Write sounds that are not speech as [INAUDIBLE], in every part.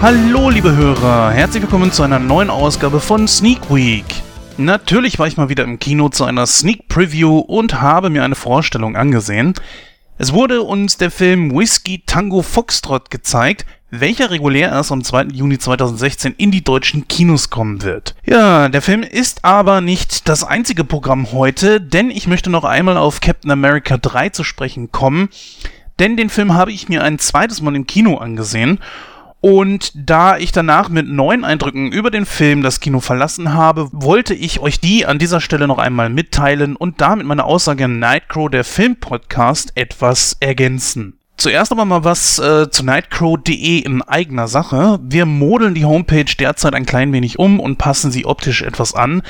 Hallo liebe Hörer, herzlich willkommen zu einer neuen Ausgabe von Sneak Week. Natürlich war ich mal wieder im Kino zu einer Sneak Preview und habe mir eine Vorstellung angesehen. Es wurde uns der Film Whiskey Tango Foxtrot gezeigt, welcher regulär erst am 2. Juni 2016 in die deutschen Kinos kommen wird. Ja, der Film ist aber nicht das einzige Programm heute, denn ich möchte noch einmal auf Captain America 3 zu sprechen kommen, denn den Film habe ich mir ein zweites Mal im Kino angesehen und da ich danach mit neuen Eindrücken über den Film das Kino verlassen habe, wollte ich euch die an dieser Stelle noch einmal mitteilen und damit meine Aussage Nightcrow, der Filmpodcast, etwas ergänzen. Zuerst aber mal was äh, zu nightcrow.de in eigener Sache. Wir modeln die Homepage derzeit ein klein wenig um und passen sie optisch etwas an.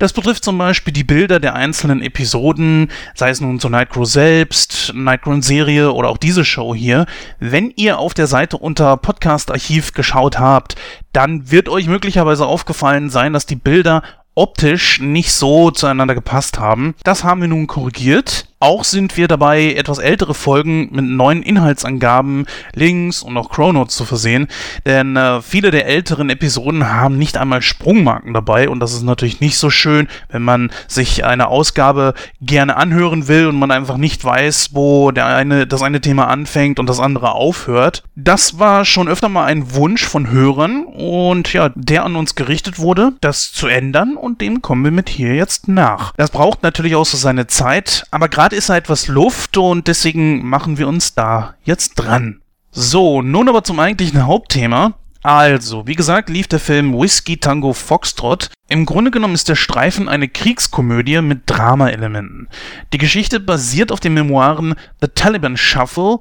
Das betrifft zum Beispiel die Bilder der einzelnen Episoden, sei es nun zur Nightcrow selbst, Nightcrow-Serie oder auch diese Show hier. Wenn ihr auf der Seite unter Podcast-Archiv geschaut habt, dann wird euch möglicherweise aufgefallen sein, dass die Bilder optisch nicht so zueinander gepasst haben. Das haben wir nun korrigiert. Auch sind wir dabei, etwas ältere Folgen mit neuen Inhaltsangaben, Links und auch Chronotes zu versehen, denn äh, viele der älteren Episoden haben nicht einmal Sprungmarken dabei und das ist natürlich nicht so schön, wenn man sich eine Ausgabe gerne anhören will und man einfach nicht weiß, wo der eine, das eine Thema anfängt und das andere aufhört. Das war schon öfter mal ein Wunsch von Hörern und ja, der an uns gerichtet wurde, das zu ändern und dem kommen wir mit hier jetzt nach. Das braucht natürlich auch so seine Zeit, aber gerade Gerade ist da etwas Luft und deswegen machen wir uns da jetzt dran. So, nun aber zum eigentlichen Hauptthema. Also, wie gesagt, lief der Film Whiskey Tango Foxtrot. Im Grunde genommen ist der Streifen eine Kriegskomödie mit Drama-Elementen. Die Geschichte basiert auf den Memoiren The Taliban Shuffle,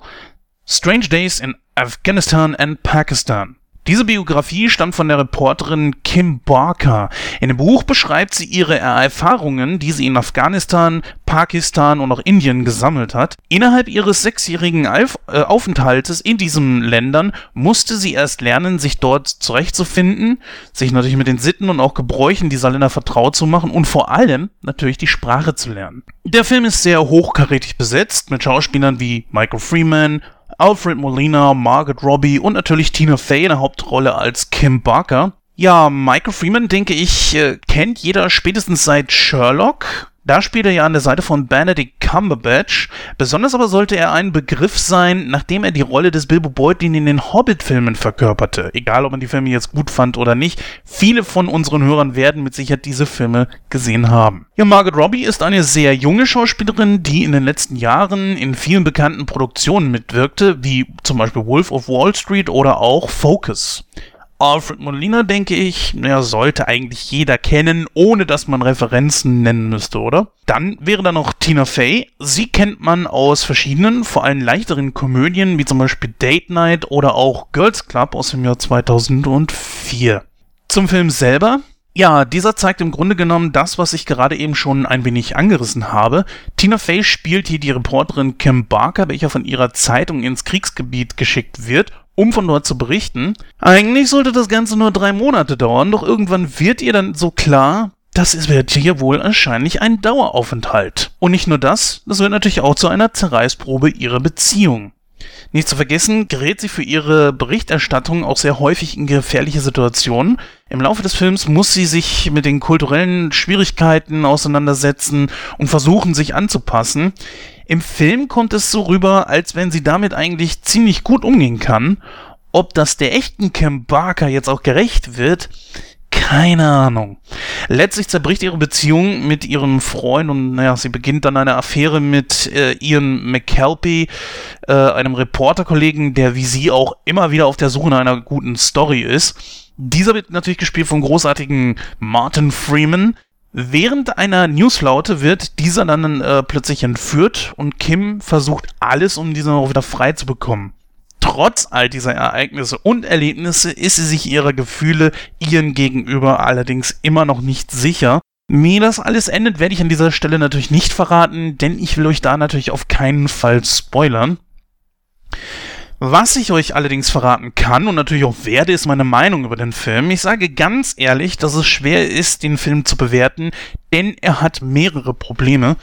Strange Days in Afghanistan and Pakistan. Diese Biografie stammt von der Reporterin Kim Barker. In dem Buch beschreibt sie ihre Erfahrungen, die sie in Afghanistan, Pakistan und auch Indien gesammelt hat. Innerhalb ihres sechsjährigen äh, Aufenthaltes in diesen Ländern musste sie erst lernen, sich dort zurechtzufinden, sich natürlich mit den Sitten und auch Gebräuchen dieser Länder vertraut zu machen und vor allem natürlich die Sprache zu lernen. Der Film ist sehr hochkarätig besetzt mit Schauspielern wie Michael Freeman, Alfred Molina, Margaret Robbie und natürlich Tina Fey in der Hauptrolle als Kim Barker. Ja, Michael Freeman, denke ich, äh, kennt jeder spätestens seit Sherlock. Da spielt er ja an der Seite von Benedict Cumberbatch. Besonders aber sollte er ein Begriff sein, nachdem er die Rolle des Bilbo Beutlin in den Hobbit-Filmen verkörperte. Egal, ob man die Filme jetzt gut fand oder nicht. Viele von unseren Hörern werden mit Sicherheit diese Filme gesehen haben. Ja, Margaret Robbie ist eine sehr junge Schauspielerin, die in den letzten Jahren in vielen bekannten Produktionen mitwirkte, wie zum Beispiel Wolf of Wall Street oder auch Focus. Alfred Molina, denke ich, naja, sollte eigentlich jeder kennen, ohne dass man Referenzen nennen müsste, oder? Dann wäre da noch Tina Fey. Sie kennt man aus verschiedenen, vor allem leichteren Komödien, wie zum Beispiel Date Night oder auch Girls Club aus dem Jahr 2004. Zum Film selber. Ja, dieser zeigt im Grunde genommen das, was ich gerade eben schon ein wenig angerissen habe. Tina Fey spielt hier die Reporterin Kim Barker, welcher von ihrer Zeitung ins Kriegsgebiet geschickt wird um von dort zu berichten. Eigentlich sollte das Ganze nur drei Monate dauern, doch irgendwann wird ihr dann so klar, das wird hier wohl wahrscheinlich ein Daueraufenthalt. Und nicht nur das, das wird natürlich auch zu einer Zerreißprobe ihrer Beziehung. Nicht zu vergessen, gerät sie für ihre Berichterstattung auch sehr häufig in gefährliche Situationen. Im Laufe des Films muss sie sich mit den kulturellen Schwierigkeiten auseinandersetzen und versuchen, sich anzupassen. Im Film kommt es so rüber, als wenn sie damit eigentlich ziemlich gut umgehen kann. Ob das der echten Kim Barker jetzt auch gerecht wird, keine Ahnung. Letztlich zerbricht ihre Beziehung mit ihrem Freund und naja, sie beginnt dann eine Affäre mit äh, Ian McKelpy, äh, einem Reporterkollegen, der wie sie auch immer wieder auf der Suche nach einer guten Story ist. Dieser wird natürlich gespielt vom großartigen Martin Freeman. Während einer Newslaute wird dieser dann äh, plötzlich entführt und Kim versucht alles, um diesen auch wieder frei zu bekommen. Trotz all dieser Ereignisse und Erlebnisse ist sie sich ihrer Gefühle ihren gegenüber allerdings immer noch nicht sicher. Wie das alles endet, werde ich an dieser Stelle natürlich nicht verraten, denn ich will euch da natürlich auf keinen Fall spoilern. Was ich euch allerdings verraten kann und natürlich auch werde, ist meine Meinung über den Film. Ich sage ganz ehrlich, dass es schwer ist, den Film zu bewerten, denn er hat mehrere Probleme.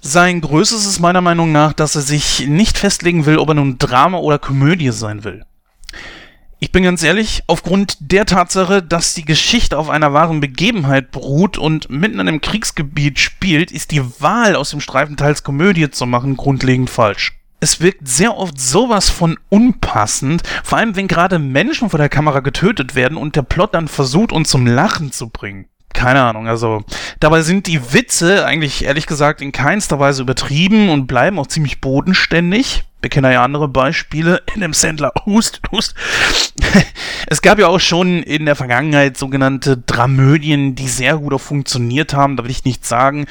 Sein größtes ist meiner Meinung nach, dass er sich nicht festlegen will, ob er nun Drama oder Komödie sein will. Ich bin ganz ehrlich, aufgrund der Tatsache, dass die Geschichte auf einer wahren Begebenheit beruht und mitten in einem Kriegsgebiet spielt, ist die Wahl aus dem Streifen teils Komödie zu machen grundlegend falsch es wirkt sehr oft sowas von unpassend, vor allem wenn gerade Menschen vor der Kamera getötet werden und der Plot dann versucht, uns zum Lachen zu bringen. Keine Ahnung, also dabei sind die Witze eigentlich ehrlich gesagt in keinster Weise übertrieben und bleiben auch ziemlich bodenständig. Wir kennen ja andere Beispiele. [LAUGHS] In dem Sandler Hust, Hust. [LAUGHS] es gab ja auch schon in der Vergangenheit sogenannte Dramödien, die sehr gut auch funktioniert haben, da will ich nichts sagen.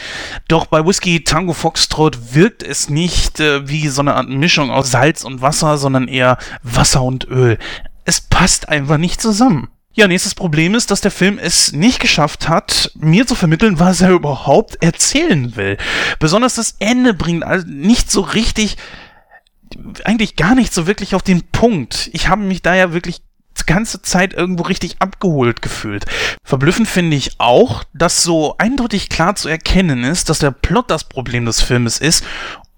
Doch bei Whisky Tango Foxtrot wirkt es nicht äh, wie so eine Art Mischung aus Salz und Wasser, sondern eher Wasser und Öl. Es passt einfach nicht zusammen. Ja, nächstes Problem ist, dass der Film es nicht geschafft hat, mir zu vermitteln, was er überhaupt erzählen will. Besonders das Ende bringt also nicht so richtig eigentlich gar nicht so wirklich auf den Punkt. Ich habe mich da ja wirklich die ganze Zeit irgendwo richtig abgeholt gefühlt. Verblüffend finde ich auch, dass so eindeutig klar zu erkennen ist, dass der Plot das Problem des Filmes ist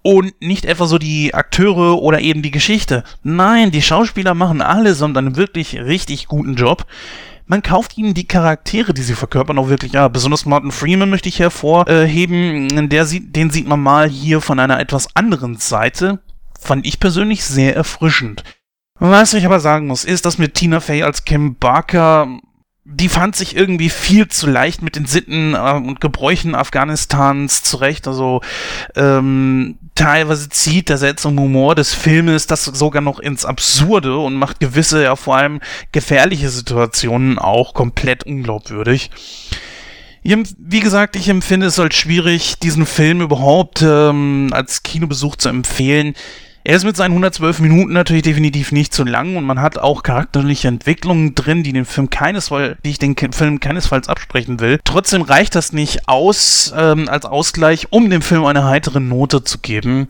und nicht etwa so die Akteure oder eben die Geschichte. Nein, die Schauspieler machen alle einen wirklich richtig guten Job. Man kauft ihnen die Charaktere, die sie verkörpern, auch wirklich ja. Besonders Martin Freeman möchte ich hervorheben. Der sieht, den sieht man mal hier von einer etwas anderen Seite fand ich persönlich sehr erfrischend. Was ich aber sagen muss, ist, dass mit Tina Fey als Kim Barker, die fand sich irgendwie viel zu leicht mit den Sitten äh, und Gebräuchen Afghanistans zurecht. Also ähm, teilweise zieht der seltsame Humor des Filmes das sogar noch ins Absurde und macht gewisse, ja vor allem gefährliche Situationen auch komplett unglaubwürdig. Wie gesagt, ich empfinde es als schwierig, diesen Film überhaupt ähm, als Kinobesuch zu empfehlen. Er ist mit seinen 112 Minuten natürlich definitiv nicht zu lang und man hat auch charakterliche Entwicklungen drin, die den Film keinesfalls, die ich den Film keinesfalls absprechen will. Trotzdem reicht das nicht aus ähm, als Ausgleich, um dem Film eine heitere Note zu geben.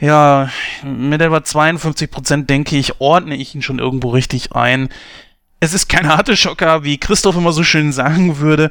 Ja, mit etwa 52% denke ich, ordne ich ihn schon irgendwo richtig ein. Es ist kein harte Schocker, wie Christoph immer so schön sagen würde,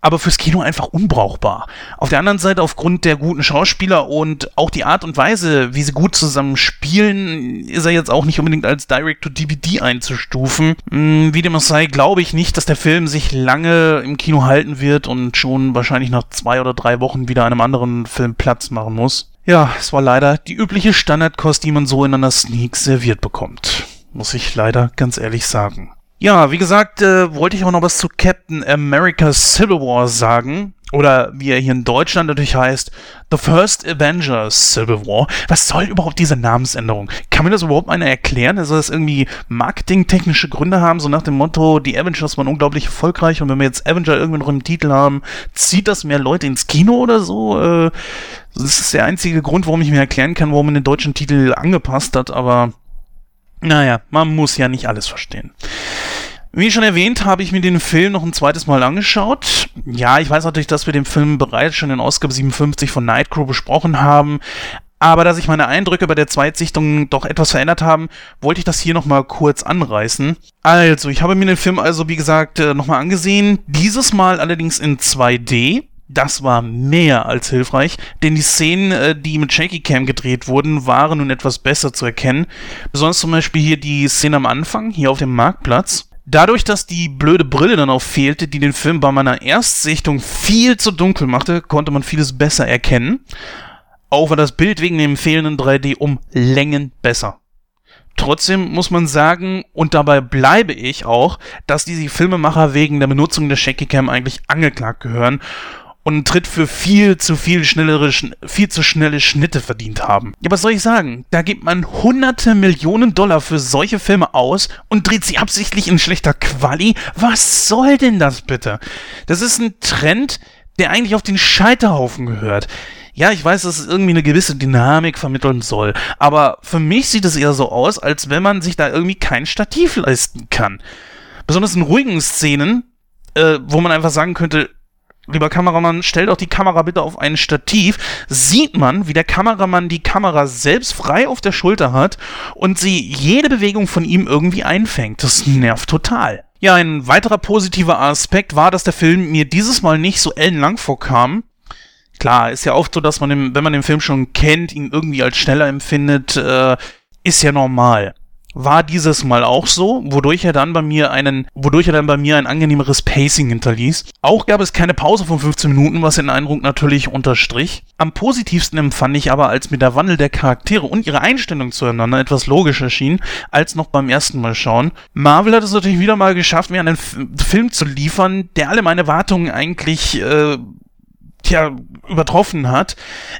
aber fürs Kino einfach unbrauchbar. Auf der anderen Seite, aufgrund der guten Schauspieler und auch die Art und Weise, wie sie gut zusammen spielen, ist er jetzt auch nicht unbedingt als Direct-to-DVD einzustufen. Hm, wie dem auch sei, glaube ich nicht, dass der Film sich lange im Kino halten wird und schon wahrscheinlich nach zwei oder drei Wochen wieder einem anderen Film Platz machen muss. Ja, es war leider die übliche Standardkost, die man so in einer Sneak serviert bekommt. Muss ich leider ganz ehrlich sagen. Ja, wie gesagt, äh, wollte ich auch noch was zu Captain America Civil War sagen. Oder wie er hier in Deutschland natürlich heißt, The First Avengers Civil War. Was soll überhaupt diese Namensänderung? Kann mir das überhaupt einer erklären? Soll das irgendwie marketingtechnische Gründe haben? So nach dem Motto, die Avengers waren unglaublich erfolgreich und wenn wir jetzt Avenger irgendwie noch im Titel haben, zieht das mehr Leute ins Kino oder so? Äh, das ist der einzige Grund, warum ich mir erklären kann, warum man den deutschen Titel angepasst hat, aber naja, man muss ja nicht alles verstehen. Wie schon erwähnt, habe ich mir den Film noch ein zweites Mal angeschaut. Ja, ich weiß natürlich, dass wir den Film bereits schon in Ausgabe 57 von Nightcrow besprochen haben. Aber da sich meine Eindrücke bei der Zweitsichtung doch etwas verändert haben, wollte ich das hier nochmal kurz anreißen. Also, ich habe mir den Film also, wie gesagt, äh, nochmal angesehen. Dieses Mal allerdings in 2D. Das war mehr als hilfreich, denn die Szenen, äh, die mit Shaky Cam gedreht wurden, waren nun etwas besser zu erkennen. Besonders zum Beispiel hier die Szene am Anfang, hier auf dem Marktplatz. Dadurch, dass die blöde Brille dann auch fehlte, die den Film bei meiner Erstsichtung viel zu dunkel machte, konnte man vieles besser erkennen. Auch war das Bild wegen dem fehlenden 3D um Längen besser. Trotzdem muss man sagen, und dabei bleibe ich auch, dass diese Filmemacher wegen der Benutzung der Shaky Cam eigentlich angeklagt gehören und einen Tritt für viel zu viel schnellere, viel zu schnelle Schnitte verdient haben. Ja, was soll ich sagen? Da gibt man hunderte Millionen Dollar für solche Filme aus und dreht sie absichtlich in schlechter Quali. Was soll denn das bitte? Das ist ein Trend, der eigentlich auf den Scheiterhaufen gehört. Ja, ich weiß, dass es irgendwie eine gewisse Dynamik vermitteln soll, aber für mich sieht es eher so aus, als wenn man sich da irgendwie kein Stativ leisten kann. Besonders in ruhigen Szenen, äh, wo man einfach sagen könnte, lieber Kameramann, stell doch die Kamera bitte auf ein Stativ, sieht man, wie der Kameramann die Kamera selbst frei auf der Schulter hat und sie jede Bewegung von ihm irgendwie einfängt. Das nervt total. Ja, ein weiterer positiver Aspekt war, dass der Film mir dieses Mal nicht so ellenlang vorkam. Klar, ist ja oft so, dass man, den, wenn man den Film schon kennt, ihn irgendwie als schneller empfindet, äh, ist ja normal. War dieses Mal auch so, wodurch er dann bei mir einen, wodurch er dann bei mir ein angenehmeres Pacing hinterließ. Auch gab es keine Pause von 15 Minuten, was den Eindruck natürlich unterstrich. Am positivsten empfand ich aber, als mir der Wandel der Charaktere und ihre Einstellung zueinander etwas logisch erschien, als noch beim ersten Mal schauen. Marvel hat es natürlich wieder mal geschafft, mir einen F Film zu liefern, der alle meine Wartungen eigentlich äh, tja, übertroffen hat.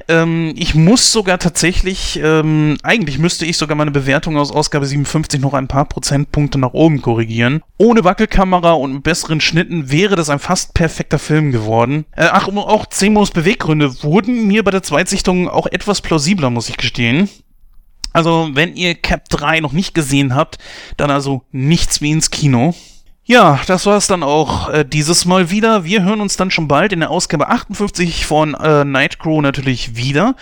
Ähm, ich muss sogar tatsächlich, ähm, eigentlich müsste ich sogar meine Bewertung aus Ausgabe 57 noch ein paar Prozentpunkte nach oben korrigieren. Ohne Wackelkamera und besseren Schnitten wäre das ein fast perfekter Film geworden. Äh, ach, auch Zemos Beweggründe wurden mir bei der Zweitsichtung auch etwas plausibler, muss ich gestehen. Also, wenn ihr Cap 3 noch nicht gesehen habt, dann also nichts wie ins Kino. Ja, das war es dann auch äh, dieses Mal wieder. Wir hören uns dann schon bald in der Ausgabe 58 von äh, Nightcrow natürlich wieder.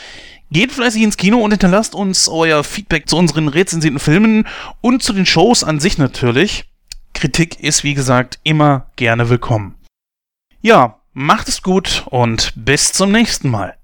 Geht fleißig ins Kino und hinterlasst uns euer Feedback zu unseren rezensierten Filmen und zu den Shows an sich natürlich. Kritik ist wie gesagt immer gerne willkommen. Ja, macht es gut und bis zum nächsten Mal.